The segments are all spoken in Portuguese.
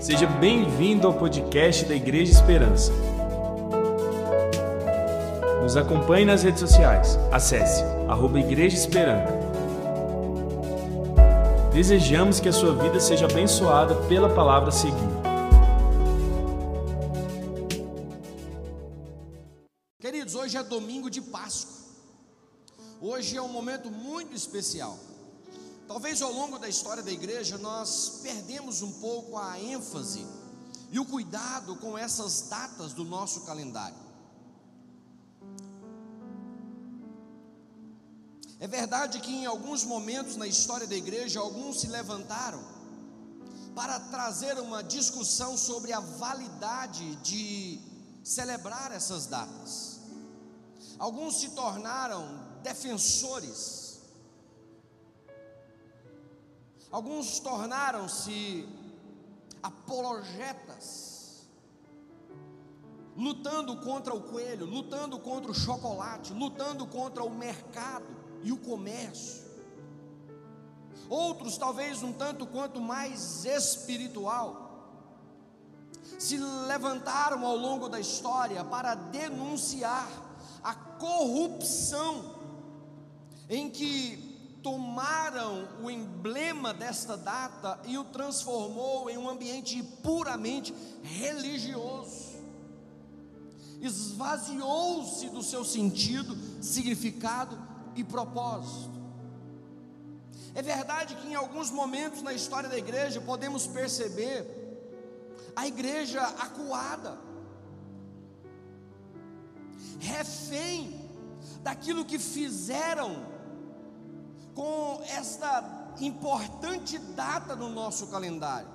Seja bem-vindo ao podcast da Igreja Esperança. Nos acompanhe nas redes sociais. Acesse arroba Igreja Esperança. Desejamos que a sua vida seja abençoada pela palavra a seguir. Queridos, hoje é domingo de Páscoa. Hoje é um momento muito especial. Talvez ao longo da história da igreja nós perdemos um pouco a ênfase e o cuidado com essas datas do nosso calendário. É verdade que em alguns momentos na história da igreja, alguns se levantaram para trazer uma discussão sobre a validade de celebrar essas datas. Alguns se tornaram defensores Alguns tornaram-se apologetas, lutando contra o coelho, lutando contra o chocolate, lutando contra o mercado e o comércio. Outros, talvez um tanto quanto mais espiritual, se levantaram ao longo da história para denunciar a corrupção em que tomaram o emblema desta data e o transformou em um ambiente puramente religioso. Esvaziou-se do seu sentido, significado e propósito. É verdade que em alguns momentos na história da igreja podemos perceber a igreja acuada, refém daquilo que fizeram com esta importante data no nosso calendário.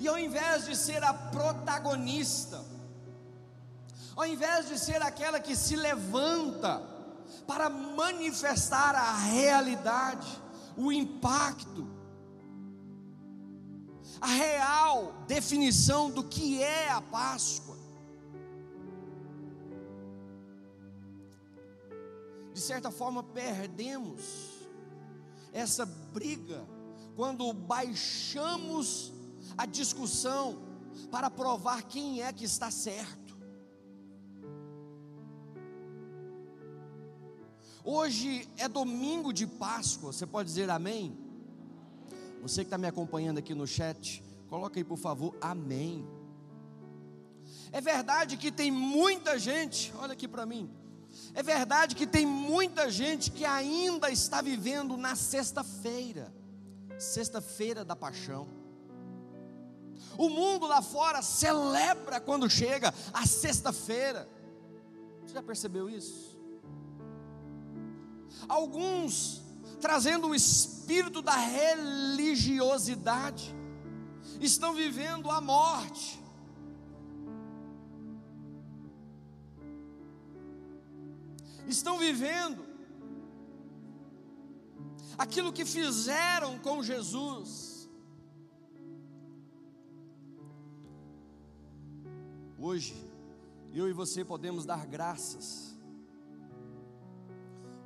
E ao invés de ser a protagonista, ao invés de ser aquela que se levanta para manifestar a realidade, o impacto, a real definição do que é a Páscoa, de certa forma, perdemos essa briga quando baixamos a discussão para provar quem é que está certo. Hoje é domingo de Páscoa, você pode dizer amém? Você que está me acompanhando aqui no chat, coloca aí por favor, amém. É verdade que tem muita gente, olha aqui para mim, é verdade que tem muita gente que ainda está vivendo na sexta-feira, sexta-feira da paixão. O mundo lá fora celebra quando chega a sexta-feira. Você já percebeu isso? Alguns trazendo o espírito da religiosidade estão vivendo a morte estão vivendo aquilo que fizeram com Jesus. Hoje, eu e você podemos dar graças,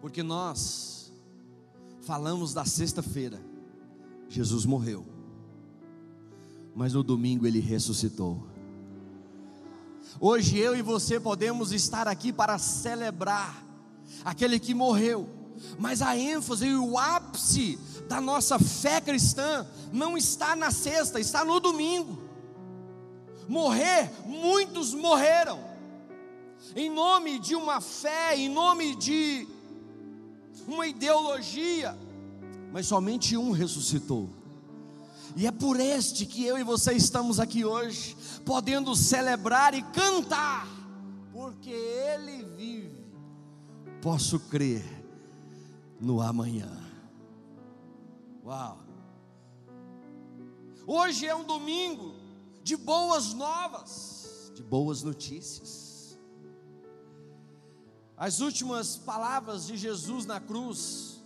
porque nós falamos da sexta-feira, Jesus morreu, mas no domingo ele ressuscitou. Hoje eu e você podemos estar aqui para celebrar aquele que morreu. Mas a ênfase e o ápice da nossa fé cristã não está na sexta, está no domingo. Morrer, muitos morreram, em nome de uma fé, em nome de uma ideologia, mas somente um ressuscitou. E é por este que eu e você estamos aqui hoje, podendo celebrar e cantar, porque Ele vive posso crer no amanhã. Uau! Hoje é um domingo de boas novas, de boas notícias. As últimas palavras de Jesus na cruz,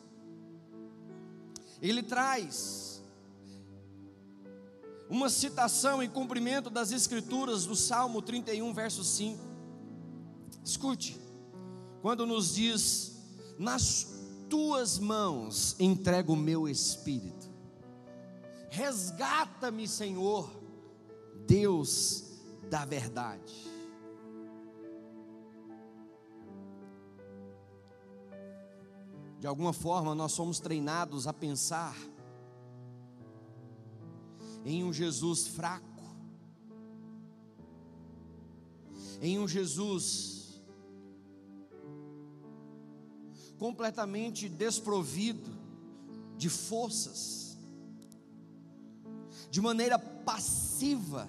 ele traz uma citação em cumprimento das Escrituras do Salmo 31, verso 5. Escute quando nos diz: Nas tuas mãos entrego o meu espírito. Resgata-me, Senhor, Deus da verdade. De alguma forma, nós somos treinados a pensar em um Jesus fraco, em um Jesus completamente desprovido de forças, de maneira passiva,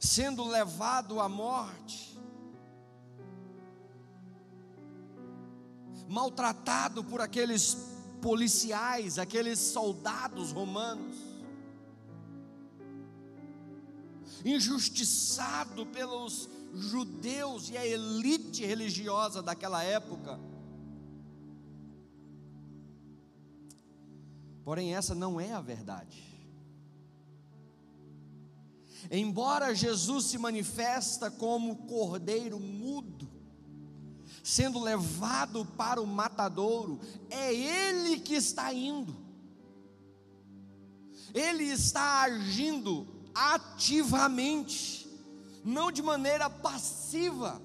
sendo levado à morte, maltratado por aqueles policiais, aqueles soldados romanos, injustiçado pelos judeus e a elite religiosa daquela época. Porém, essa não é a verdade. Embora Jesus se manifesta como cordeiro mudo, sendo levado para o matadouro, é ele que está indo. Ele está agindo ativamente, não de maneira passiva.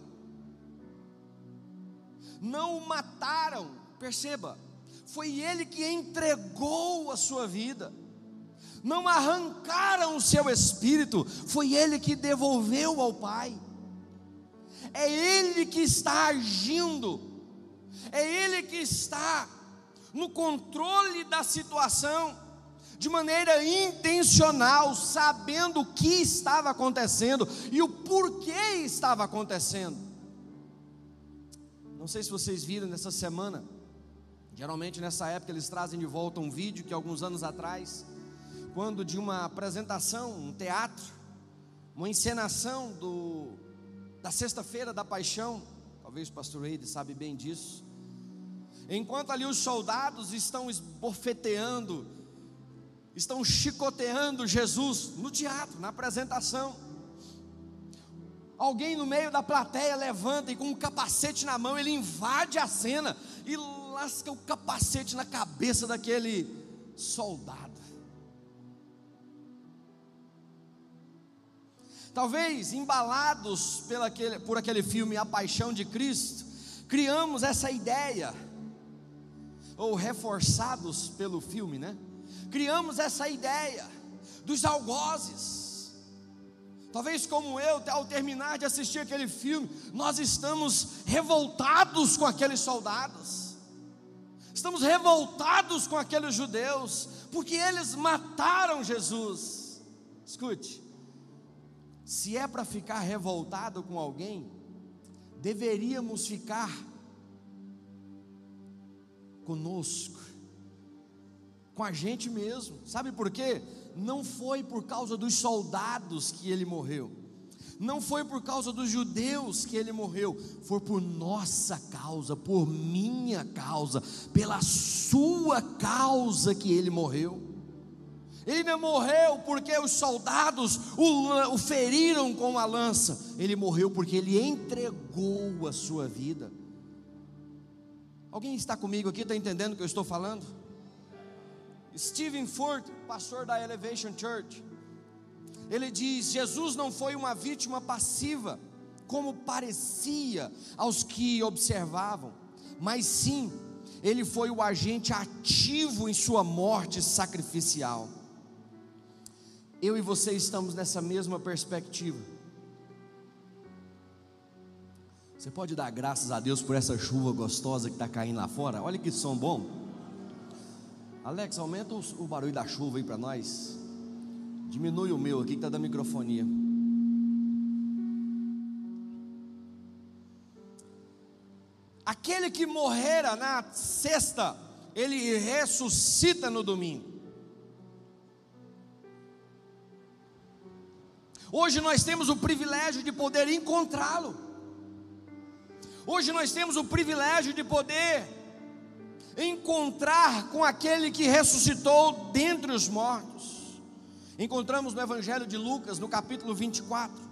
Não o mataram, perceba, foi ele que entregou a sua vida. Não arrancaram o seu espírito, foi ele que devolveu ao Pai. É ele que está agindo, é ele que está no controle da situação, de maneira intencional, sabendo o que estava acontecendo e o porquê estava acontecendo. Não sei se vocês viram nessa semana, geralmente nessa época eles trazem de volta um vídeo que alguns anos atrás, quando de uma apresentação, um teatro, uma encenação do da sexta-feira da paixão, talvez o pastor Eide sabe bem disso. Enquanto ali os soldados estão esbofeteando, estão chicoteando Jesus no teatro, na apresentação. Alguém no meio da plateia levanta e com um capacete na mão, ele invade a cena e lasca o capacete na cabeça daquele soldado. Talvez embalados aquele, por aquele filme A Paixão de Cristo, criamos essa ideia, ou reforçados pelo filme, né? Criamos essa ideia dos algozes. Talvez como eu, ao terminar de assistir aquele filme, nós estamos revoltados com aqueles soldados. Estamos revoltados com aqueles judeus, porque eles mataram Jesus. Escute, se é para ficar revoltado com alguém, deveríamos ficar conosco, com a gente mesmo. Sabe por quê? Não foi por causa dos soldados que ele morreu. Não foi por causa dos judeus que ele morreu, foi por nossa causa, por minha causa, pela sua causa que ele morreu. Ele não morreu porque os soldados o, o feriram com a lança. Ele morreu porque ele entregou a sua vida. Alguém está comigo aqui, está entendendo o que eu estou falando? Stephen Ford, pastor da Elevation Church, ele diz: Jesus não foi uma vítima passiva, como parecia aos que observavam, mas sim, ele foi o agente ativo em sua morte sacrificial eu e você estamos nessa mesma perspectiva. Você pode dar graças a Deus por essa chuva gostosa que está caindo lá fora? Olha que som bom. Alex, aumenta o barulho da chuva aí para nós. Diminui o meu aqui que está da microfonia. Aquele que morrera na sexta, ele ressuscita no domingo. Hoje nós temos o privilégio de poder encontrá-lo. Hoje nós temos o privilégio de poder encontrar com aquele que ressuscitou dentre os mortos. Encontramos no Evangelho de Lucas, no capítulo 24,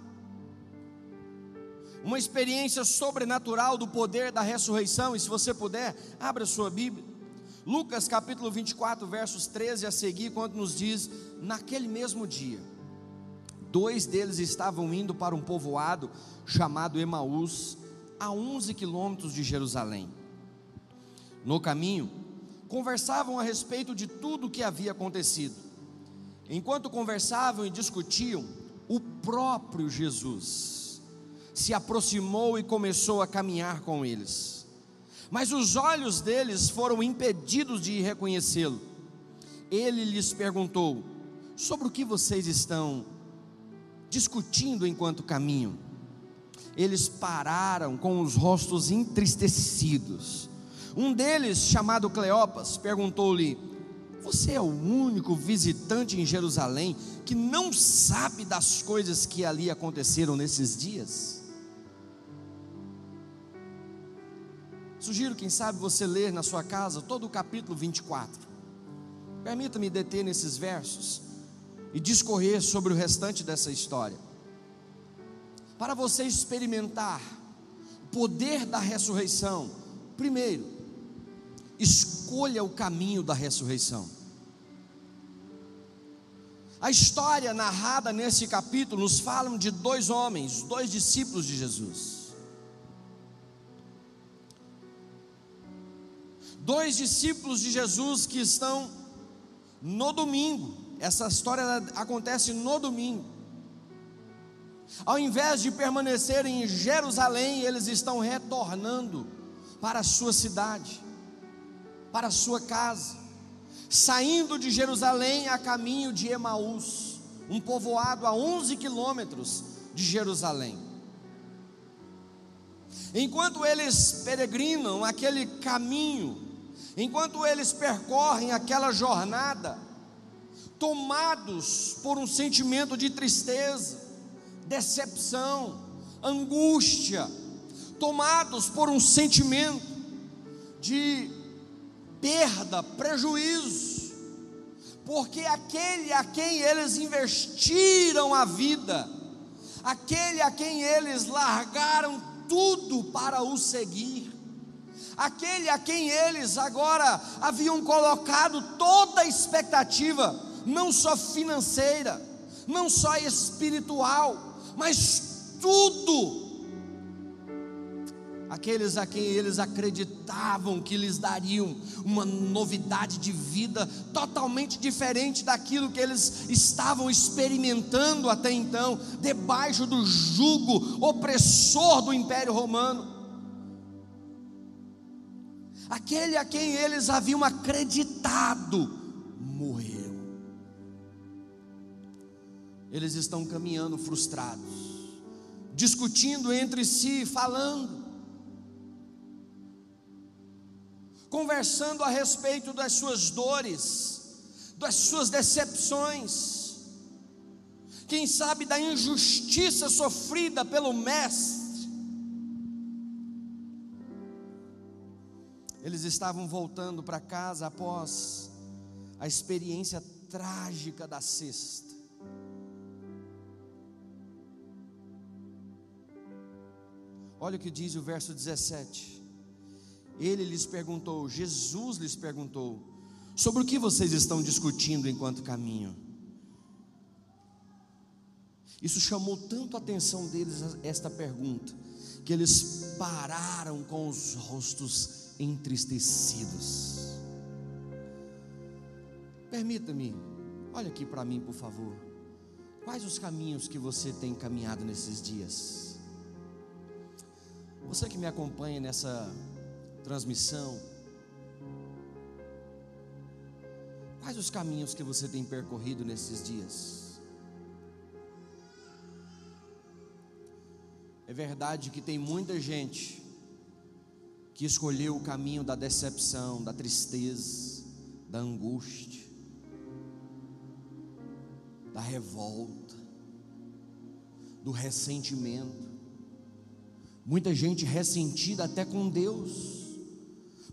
uma experiência sobrenatural do poder da ressurreição. E se você puder, abra sua Bíblia. Lucas capítulo 24, versos 13 a seguir, quando nos diz: Naquele mesmo dia, dois deles estavam indo para um povoado chamado Emaús, a 11 quilômetros de Jerusalém. No caminho, conversavam a respeito de tudo o que havia acontecido. Enquanto conversavam e discutiam, o próprio Jesus se aproximou e começou a caminhar com eles mas os olhos deles foram impedidos de reconhecê-lo. Ele lhes perguntou: Sobre o que vocês estão discutindo enquanto caminham? Eles pararam com os rostos entristecidos. Um deles, chamado Cleopas, perguntou-lhe: Você é o único visitante em Jerusalém que não sabe das coisas que ali aconteceram nesses dias? Sugiro, quem sabe, você ler na sua casa todo o capítulo 24. Permita-me deter nesses versos e discorrer sobre o restante dessa história. Para você experimentar o poder da ressurreição, primeiro, escolha o caminho da ressurreição. A história narrada nesse capítulo nos fala de dois homens, dois discípulos de Jesus. dois discípulos de Jesus que estão no domingo. Essa história acontece no domingo. Ao invés de permanecerem em Jerusalém, eles estão retornando para a sua cidade, para sua casa, saindo de Jerusalém a caminho de Emaús, um povoado a 11 quilômetros de Jerusalém. Enquanto eles peregrinam aquele caminho, Enquanto eles percorrem aquela jornada, tomados por um sentimento de tristeza, decepção, angústia, tomados por um sentimento de perda, prejuízo, porque aquele a quem eles investiram a vida, aquele a quem eles largaram tudo para o seguir, aquele a quem eles agora haviam colocado toda a expectativa, não só financeira, não só espiritual, mas tudo. Aqueles a quem eles acreditavam que lhes dariam uma novidade de vida totalmente diferente daquilo que eles estavam experimentando até então, debaixo do jugo opressor do Império Romano aquele a quem eles haviam acreditado morreu. Eles estão caminhando frustrados, discutindo entre si, falando, conversando a respeito das suas dores, das suas decepções, quem sabe da injustiça sofrida pelo Mestre Eles estavam voltando para casa após a experiência trágica da cesta. Olha o que diz o verso 17. Ele lhes perguntou, Jesus lhes perguntou: Sobre o que vocês estão discutindo enquanto caminham? Isso chamou tanto a atenção deles, esta pergunta, que eles pararam com os rostos entristecidos. Permita-me, olha aqui para mim, por favor. Quais os caminhos que você tem caminhado nesses dias? Você que me acompanha nessa transmissão, quais os caminhos que você tem percorrido nesses dias? É verdade que tem muita gente que escolheu o caminho da decepção, da tristeza, da angústia, da revolta, do ressentimento. Muita gente ressentida até com Deus,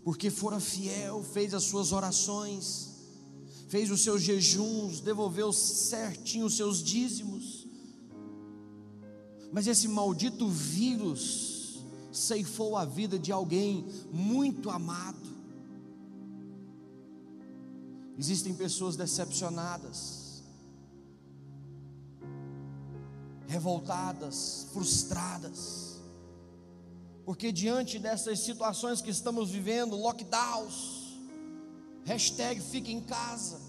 porque fora fiel, fez as suas orações, fez os seus jejuns, devolveu certinho os seus dízimos. Mas esse maldito vírus ceifou a vida de alguém muito amado. Existem pessoas decepcionadas, revoltadas, frustradas, porque diante dessas situações que estamos vivendo, lockdowns, hashtag fica em casa,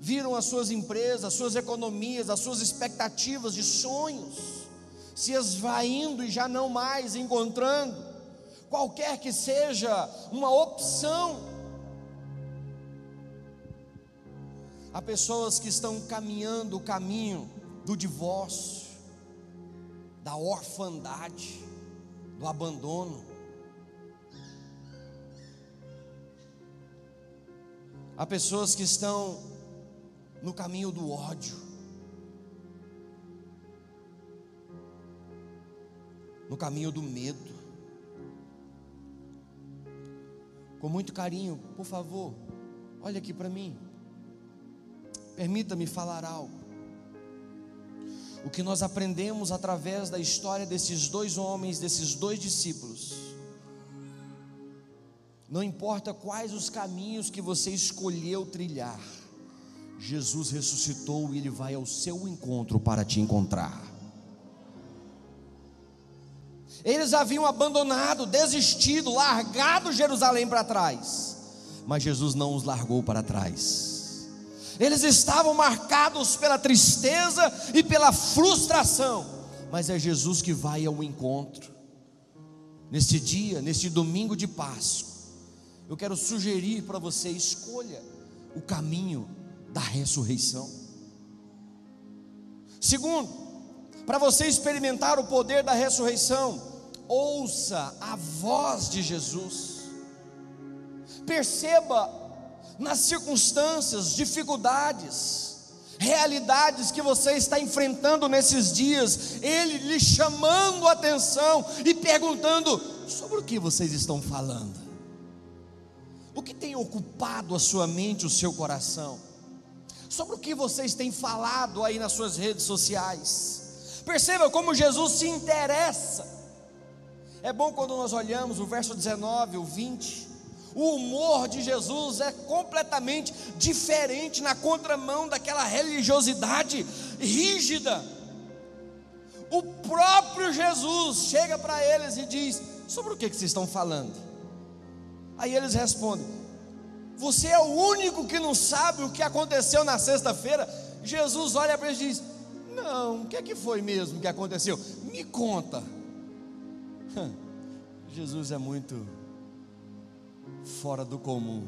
viram as suas empresas, as suas economias, as suas expectativas de sonhos se esvaindo e já não mais encontrando qualquer que seja uma opção. Há pessoas que estão caminhando o caminho do divórcio, da orfandade, do abandono. Há pessoas que estão no caminho do ódio, no caminho do medo. Com muito carinho, por favor, olha aqui para mim. Permita-me falar algo. O que nós aprendemos através da história desses dois homens, desses dois discípulos, não importa quais os caminhos que você escolheu trilhar, Jesus ressuscitou e ele vai ao seu encontro para te encontrar. Eles haviam abandonado, desistido, largado Jerusalém para trás, mas Jesus não os largou para trás eles estavam marcados pela tristeza e pela frustração, mas é Jesus que vai ao encontro. Neste dia, neste domingo de Páscoa, eu quero sugerir para você: escolha o caminho da ressurreição. Segundo, para você experimentar o poder da ressurreição, ouça a voz de Jesus. Perceba nas circunstâncias, dificuldades, realidades que você está enfrentando nesses dias, Ele lhe chamando a atenção e perguntando: sobre o que vocês estão falando? O que tem ocupado a sua mente, o seu coração? Sobre o que vocês têm falado aí nas suas redes sociais? Perceba como Jesus se interessa. É bom quando nós olhamos o verso 19, o 20 o humor de Jesus é completamente diferente na contramão daquela religiosidade rígida. O próprio Jesus chega para eles e diz: Sobre o que, vocês estão falando? Aí eles respondem: Você é o único que não sabe o que aconteceu na sexta-feira. Jesus olha para eles e diz: Não, o que, é que foi mesmo que aconteceu? Me conta. Jesus é muito fora do comum.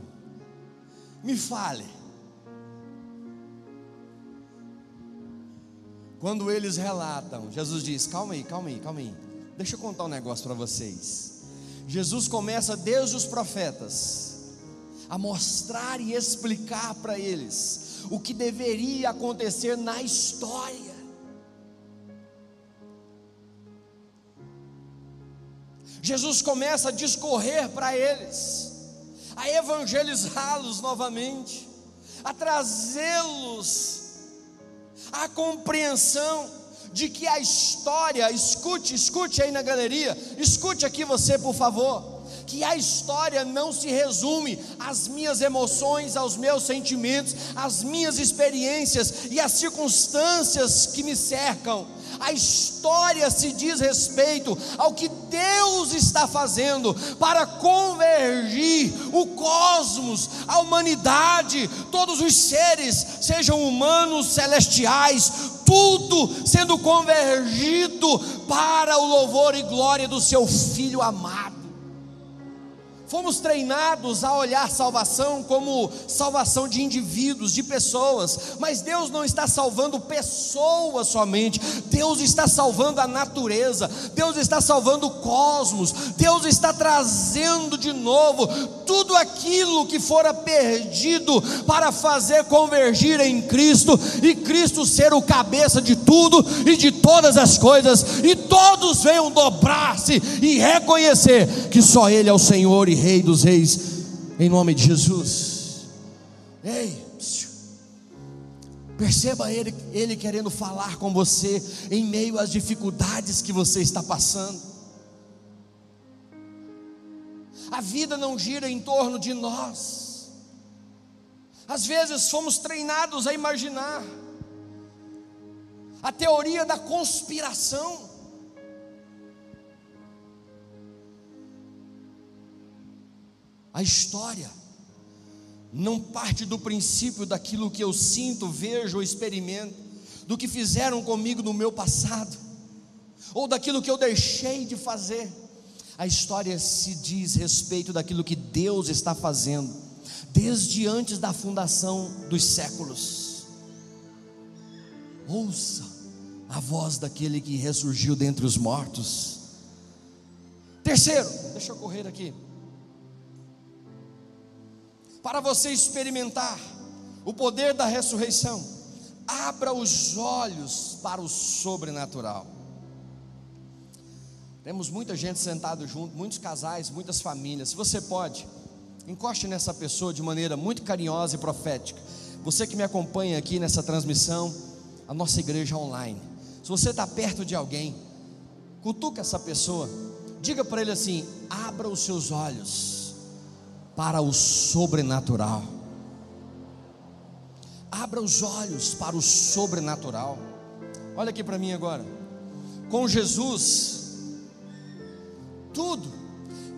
Me fale. Quando eles relatam, Jesus diz: calma aí, calma aí, calma aí. Deixa eu contar um negócio para vocês. Jesus começa desde os profetas a mostrar e explicar para eles o que deveria acontecer na história. Jesus começa a discorrer para eles a evangelizá-los novamente, a trazê-los à compreensão de que a história, escute, escute aí na galeria, escute aqui você, por favor, que a história não se resume às minhas emoções, aos meus sentimentos, às minhas experiências e às circunstâncias que me cercam a história se diz respeito ao que Deus está fazendo para convergir o cosmos, a humanidade, todos os seres, sejam humanos, celestiais, tudo sendo convergido para o louvor e glória do seu Filho amado. Fomos treinados a olhar salvação como salvação de indivíduos, de pessoas, mas Deus não está salvando pessoas somente, Deus está salvando a natureza, Deus está salvando o cosmos, Deus está trazendo de novo tudo aquilo que fora perdido para fazer convergir em Cristo e Cristo ser o cabeça de tudo e de todas as coisas, e todos venham dobrar-se e reconhecer que só Ele é o Senhor e Rei dos Reis, em nome de Jesus. Ei, perceba ele, ele querendo falar com você em meio às dificuldades que você está passando. A vida não gira em torno de nós. Às vezes fomos treinados a imaginar a teoria da conspiração. A história não parte do princípio daquilo que eu sinto, vejo ou experimento, do que fizeram comigo no meu passado, ou daquilo que eu deixei de fazer. A história se diz respeito daquilo que Deus está fazendo, desde antes da fundação dos séculos. Ouça a voz daquele que ressurgiu dentre os mortos. Terceiro, deixa eu correr aqui para você experimentar o poder da ressurreição, abra os olhos para o sobrenatural. Temos muita gente sentada junto, muitos casais, muitas famílias. Se você pode, encoste nessa pessoa de maneira muito carinhosa e profética. Você que me acompanha aqui nessa transmissão, a nossa igreja online. Se você está perto de alguém, cutuca essa pessoa, diga para ele assim: abra os seus olhos para o sobrenatural. Abra os olhos para o sobrenatural. Olha aqui para mim agora. Com Jesus, tudo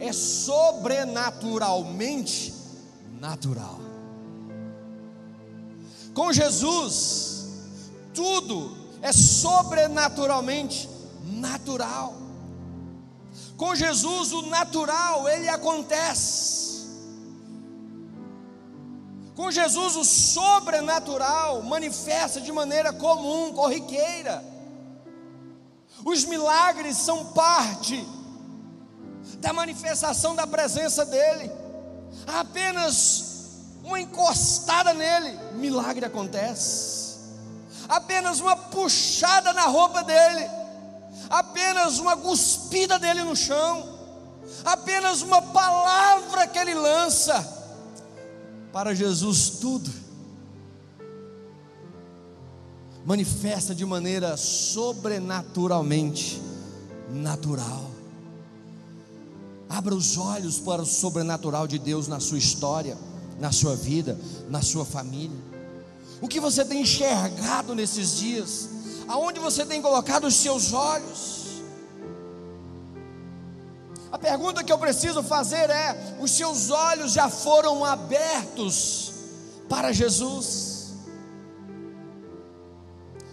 é sobrenaturalmente natural. Com Jesus, tudo é sobrenaturalmente natural. Com Jesus, o natural, ele acontece. Com Jesus, o sobrenatural manifesta de maneira comum, corriqueira. Os milagres são parte da manifestação da presença dEle. Apenas uma encostada nele, milagre acontece. Apenas uma puxada na roupa dele, apenas uma cuspida dele no chão, apenas uma palavra que ele lança para Jesus tudo manifesta de maneira sobrenaturalmente natural. Abra os olhos para o sobrenatural de Deus na sua história, na sua vida, na sua família. O que você tem enxergado nesses dias? Aonde você tem colocado os seus olhos? A pergunta que eu preciso fazer é: os seus olhos já foram abertos para Jesus?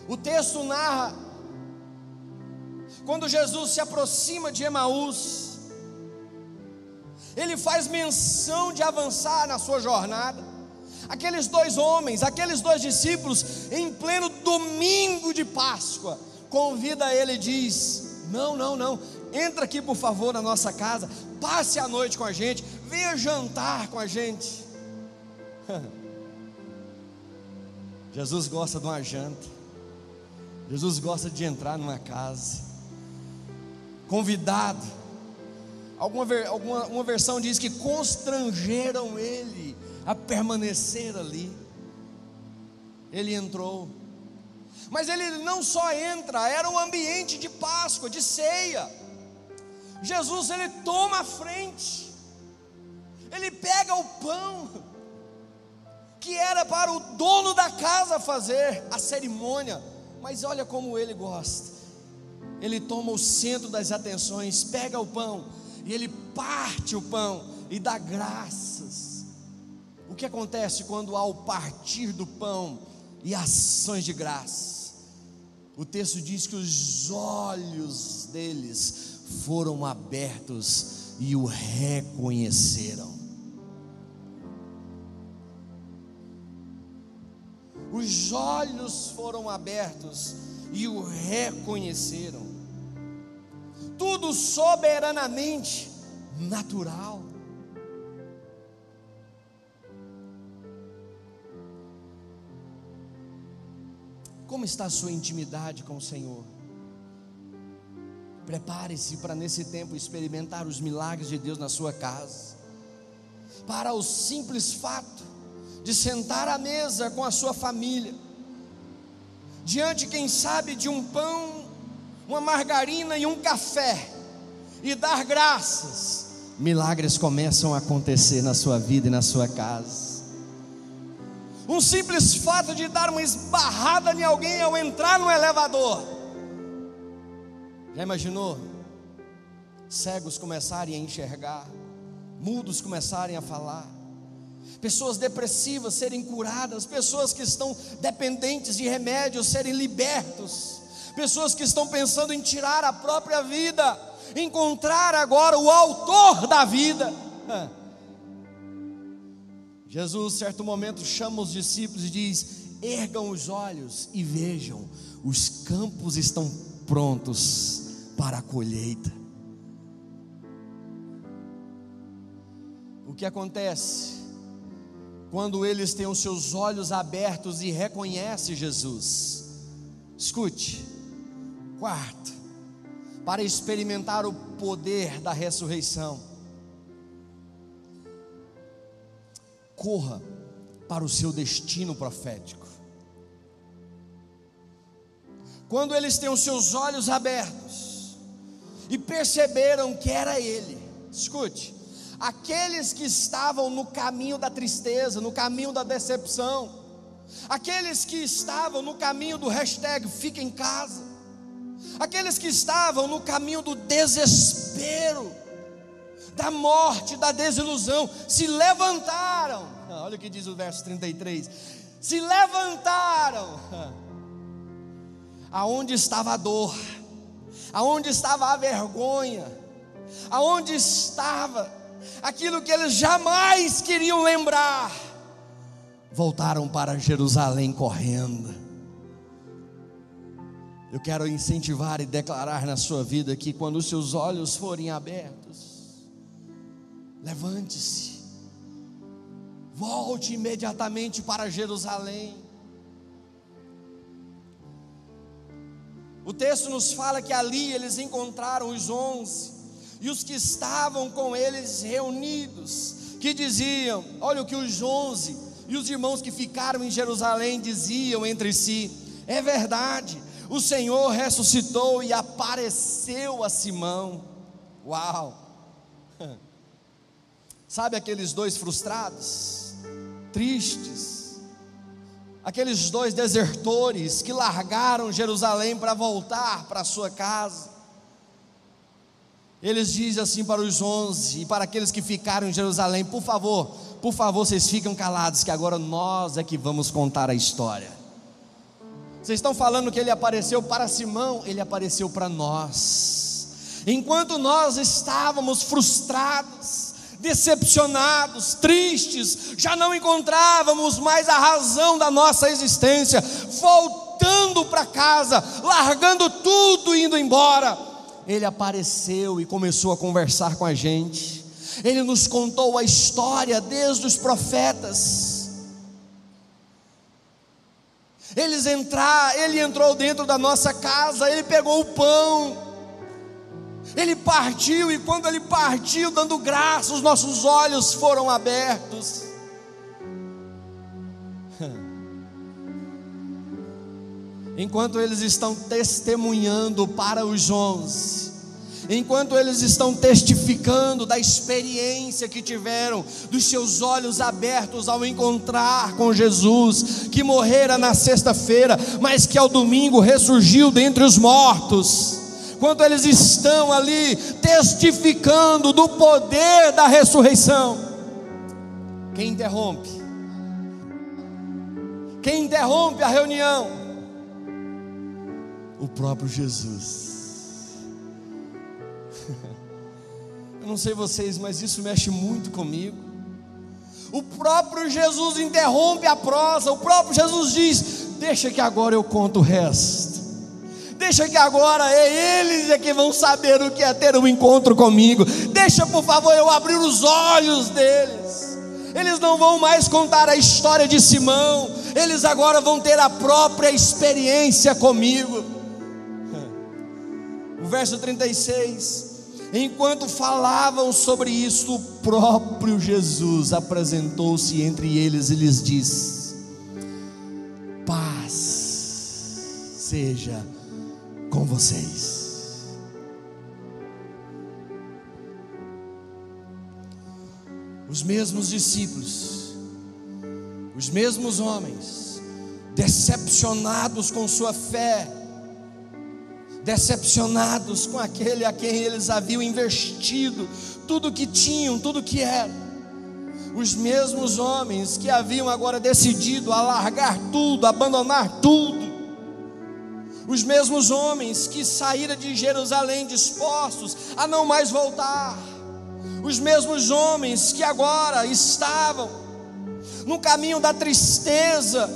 O texto narra quando Jesus se aproxima de Emaús, ele faz menção de avançar na sua jornada. Aqueles dois homens, aqueles dois discípulos, em pleno domingo de Páscoa, convida ele e diz: Não, não, não, entra aqui por favor na nossa casa, passe a noite com a gente, venha jantar com a gente. Jesus gosta de uma janta, Jesus gosta de entrar numa casa, convidado. Alguma, alguma uma versão diz que constrangeram ele a permanecer ali. Ele entrou, mas ele não só entra, era o ambiente de Páscoa, de ceia. Jesus ele toma a frente, ele pega o pão, que era para o dono da casa fazer a cerimônia, mas olha como ele gosta, ele toma o centro das atenções, pega o pão, e ele parte o pão e dá graças. O que acontece quando há o partir do pão e ações de graça? O texto diz que os olhos deles foram abertos e o reconheceram. Os olhos foram abertos e o reconheceram. Tudo soberanamente natural. Como está a sua intimidade com o Senhor? Prepare-se para nesse tempo experimentar os milagres de Deus na sua casa. Para o simples fato de sentar à mesa com a sua família, diante, quem sabe, de um pão, uma margarina e um café, e dar graças, milagres começam a acontecer na sua vida e na sua casa. Um simples fato de dar uma esbarrada em alguém ao entrar no elevador. Já imaginou? Cegos começarem a enxergar, mudos começarem a falar, pessoas depressivas serem curadas, pessoas que estão dependentes de remédios serem libertos, pessoas que estão pensando em tirar a própria vida, encontrar agora o autor da vida. Jesus, certo momento, chama os discípulos e diz: ergam os olhos e vejam, os campos estão prontos para a colheita. O que acontece quando eles têm os seus olhos abertos e reconhecem Jesus? Escute, quarto, para experimentar o poder da ressurreição corra para o seu destino profético. Quando eles têm os seus olhos abertos e perceberam que era Ele, escute, aqueles que estavam no caminho da tristeza, no caminho da decepção, aqueles que estavam no caminho do hashtag fica em casa, aqueles que estavam no caminho do desespero, da morte, da desilusão, se levantaram. Ah, olha o que diz o verso 33. Se levantaram. Aonde estava a dor? Aonde estava a vergonha? Aonde estava aquilo que eles jamais queriam lembrar? Voltaram para Jerusalém correndo. Eu quero incentivar e declarar na sua vida que quando os seus olhos forem abertos, Levante-se, volte imediatamente para Jerusalém. O texto nos fala que ali eles encontraram os onze e os que estavam com eles reunidos, que diziam: Olha o que os onze e os irmãos que ficaram em Jerusalém diziam entre si: É verdade, o Senhor ressuscitou e apareceu a Simão. Uau! Sabe aqueles dois frustrados, tristes, aqueles dois desertores que largaram Jerusalém para voltar para sua casa? Eles dizem assim para os onze e para aqueles que ficaram em Jerusalém: por favor, por favor, vocês ficam calados, que agora nós é que vamos contar a história. Vocês estão falando que ele apareceu para Simão, ele apareceu para nós. Enquanto nós estávamos frustrados, decepcionados, tristes, já não encontrávamos mais a razão da nossa existência, voltando para casa, largando tudo e indo embora. Ele apareceu e começou a conversar com a gente. Ele nos contou a história desde os profetas. Eles entrar, ele entrou dentro da nossa casa, ele pegou o pão, ele partiu, e quando ele partiu, dando graça, os nossos olhos foram abertos. Enquanto eles estão testemunhando para os onze, enquanto eles estão testificando da experiência que tiveram, dos seus olhos abertos ao encontrar com Jesus, que morrera na sexta-feira, mas que ao domingo ressurgiu dentre os mortos quando eles estão ali testificando do poder da ressurreição. Quem interrompe? Quem interrompe a reunião? O próprio Jesus. Eu não sei vocês, mas isso mexe muito comigo. O próprio Jesus interrompe a prosa, o próprio Jesus diz: Deixa que agora eu conto o resto. Deixa que agora é eles é que vão saber o que é ter um encontro comigo. Deixa, por favor, eu abrir os olhos deles. Eles não vão mais contar a história de Simão, eles agora vão ter a própria experiência comigo. O verso 36. Enquanto falavam sobre isso, o próprio Jesus apresentou-se entre eles e lhes disse: Paz seja com vocês. Os mesmos discípulos, Os mesmos homens, decepcionados com sua fé, decepcionados com aquele a quem eles haviam investido tudo que tinham, tudo que eram. Os mesmos homens que haviam agora decidido a largar tudo, abandonar tudo. Os mesmos homens que saíram de Jerusalém dispostos a não mais voltar. Os mesmos homens que agora estavam no caminho da tristeza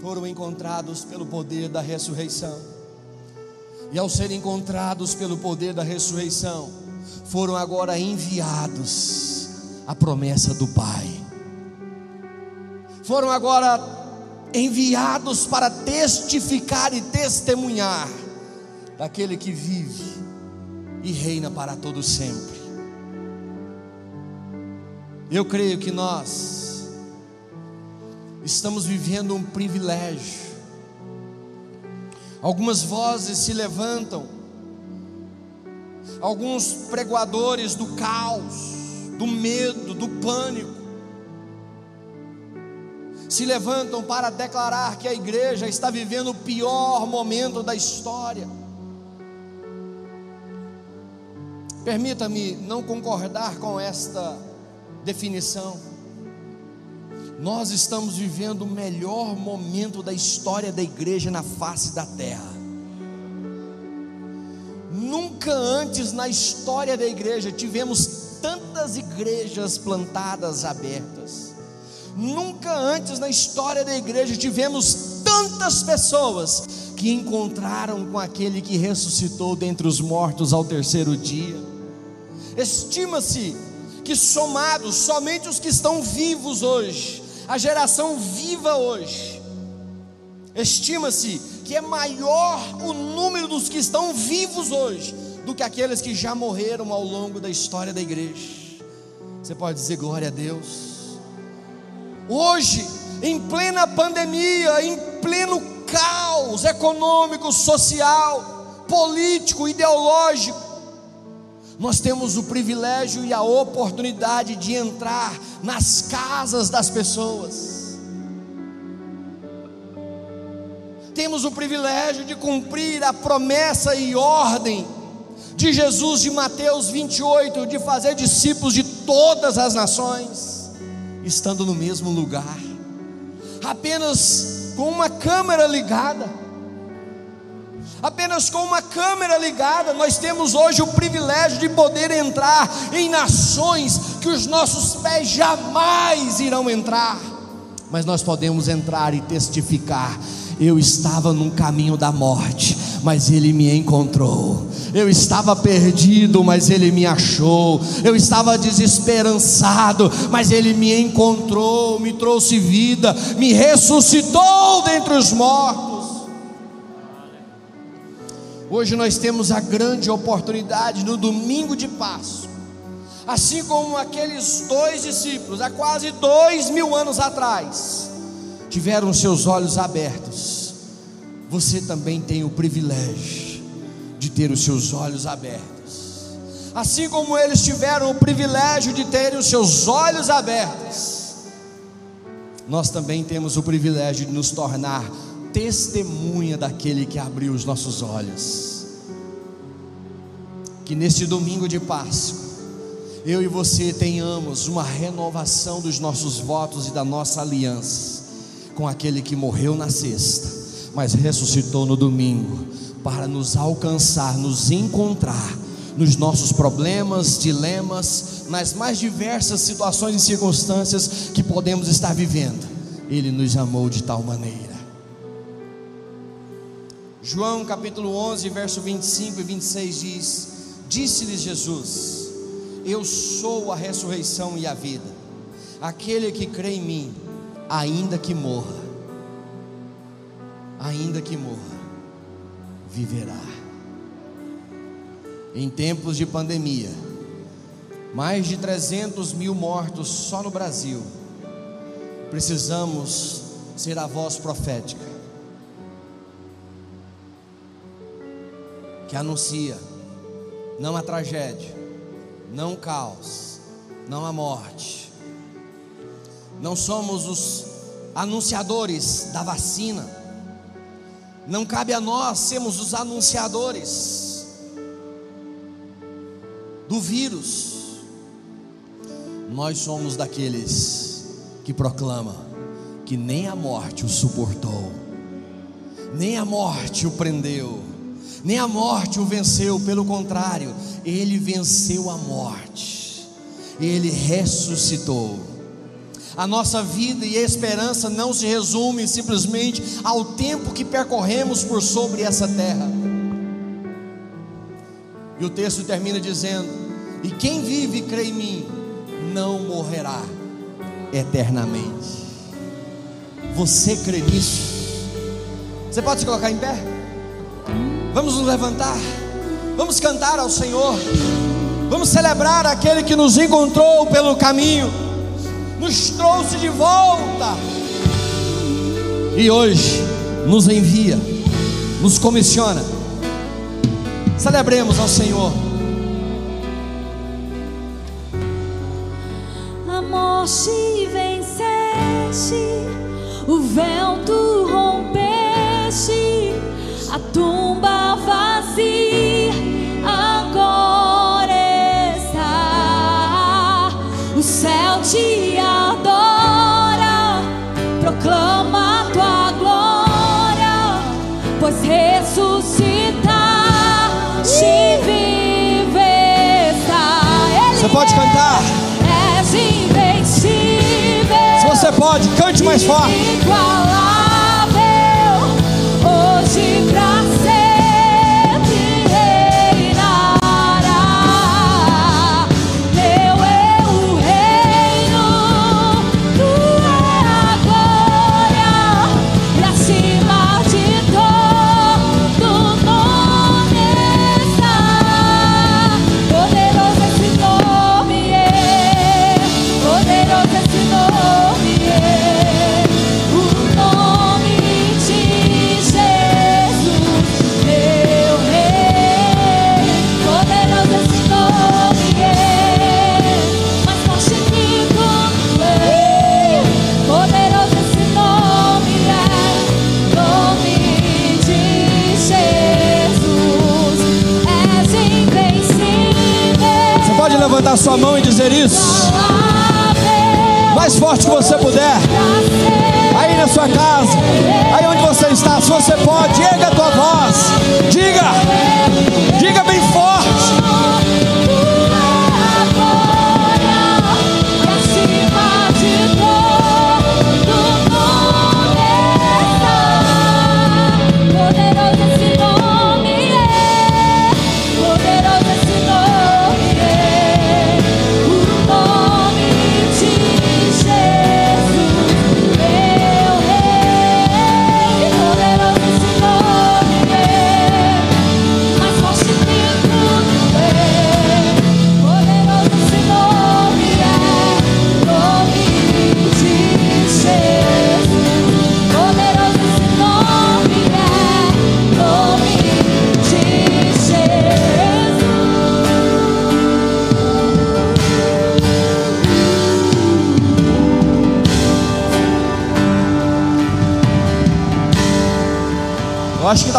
foram encontrados pelo poder da ressurreição e ao serem encontrados pelo poder da ressurreição, foram agora enviados à promessa do Pai. Foram agora enviados para testificar e testemunhar daquele que vive e reina para todo sempre. Eu creio que nós estamos vivendo um privilégio. Algumas vozes se levantam, alguns pregoadores do caos, do medo, do pânico, se levantam para declarar que a igreja está vivendo o pior momento da história. Permita-me não concordar com esta definição. Nós estamos vivendo o melhor momento da história da igreja na face da terra. Nunca antes na história da igreja tivemos tantas igrejas plantadas abertas. Nunca antes na história da igreja tivemos tantas pessoas que encontraram com aquele que ressuscitou dentre os mortos ao terceiro dia. Estima-se que somados somente os que estão vivos hoje a geração viva hoje, estima-se que é maior o número dos que estão vivos hoje do que aqueles que já morreram ao longo da história da igreja. Você pode dizer glória a Deus. Hoje, em plena pandemia, em pleno caos econômico, social, político, ideológico, nós temos o privilégio e a oportunidade de entrar nas casas das pessoas. Temos o privilégio de cumprir a promessa e ordem de Jesus de Mateus 28, de fazer discípulos de todas as nações, estando no mesmo lugar, apenas com uma câmera ligada apenas com uma câmera ligada, nós temos hoje o privilégio de poder entrar em nações que os nossos pés jamais irão entrar, mas nós podemos entrar e testificar. Eu estava num caminho da morte, mas Ele me encontrou. Eu estava perdido, mas Ele me achou. Eu estava desesperançado, mas Ele me encontrou, me trouxe vida, me ressuscitou dentre os mortos. Hoje nós temos a grande oportunidade no domingo de Páscoa, assim como aqueles dois discípulos, há quase dois mil anos atrás, tiveram seus olhos abertos. Você também tem o privilégio de ter os seus olhos abertos, assim como eles tiveram o privilégio de terem os seus olhos abertos. Nós também temos o privilégio de nos tornar testemunha daquele que abriu os nossos olhos. Que neste domingo de Páscoa, eu e você tenhamos uma renovação dos nossos votos e da nossa aliança com aquele que morreu na sexta, mas ressuscitou no domingo, para nos alcançar, nos encontrar nos nossos problemas, dilemas, nas mais diversas situações e circunstâncias que podemos estar vivendo. Ele nos amou de tal maneira João capítulo 11, verso 25 e 26 diz: Disse-lhes Jesus: Eu sou a ressurreição e a vida. Aquele que crê em mim, ainda que morra, ainda que morra, viverá. Em tempos de pandemia, mais de 300 mil mortos só no Brasil. Precisamos ser a voz profética que anuncia não a tragédia, não o caos, não a morte, não somos os anunciadores da vacina, não cabe a nós sermos os anunciadores do vírus, nós somos daqueles que proclama que nem a morte o suportou, nem a morte o prendeu, nem a morte o venceu, pelo contrário, ele venceu a morte, ele ressuscitou. A nossa vida e esperança não se resume simplesmente ao tempo que percorremos por sobre essa terra. E o texto termina dizendo: E quem vive e crê em mim, não morrerá eternamente. Você crê nisso? Você pode se colocar em pé? Vamos nos levantar. Vamos cantar ao Senhor. Vamos celebrar aquele que nos encontrou pelo caminho, nos trouxe de volta e hoje nos envia, nos comissiona. Celebremos ao Senhor. A morte venceste, o vento rompeste, a tumba vazia Você pode cantar? És invencível. Se você pode, cante mais forte. Inigualável,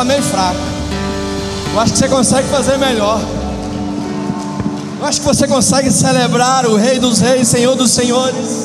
meio fraco. Eu acho que você consegue fazer melhor. Eu acho que você consegue celebrar o Rei dos Reis, Senhor dos Senhores.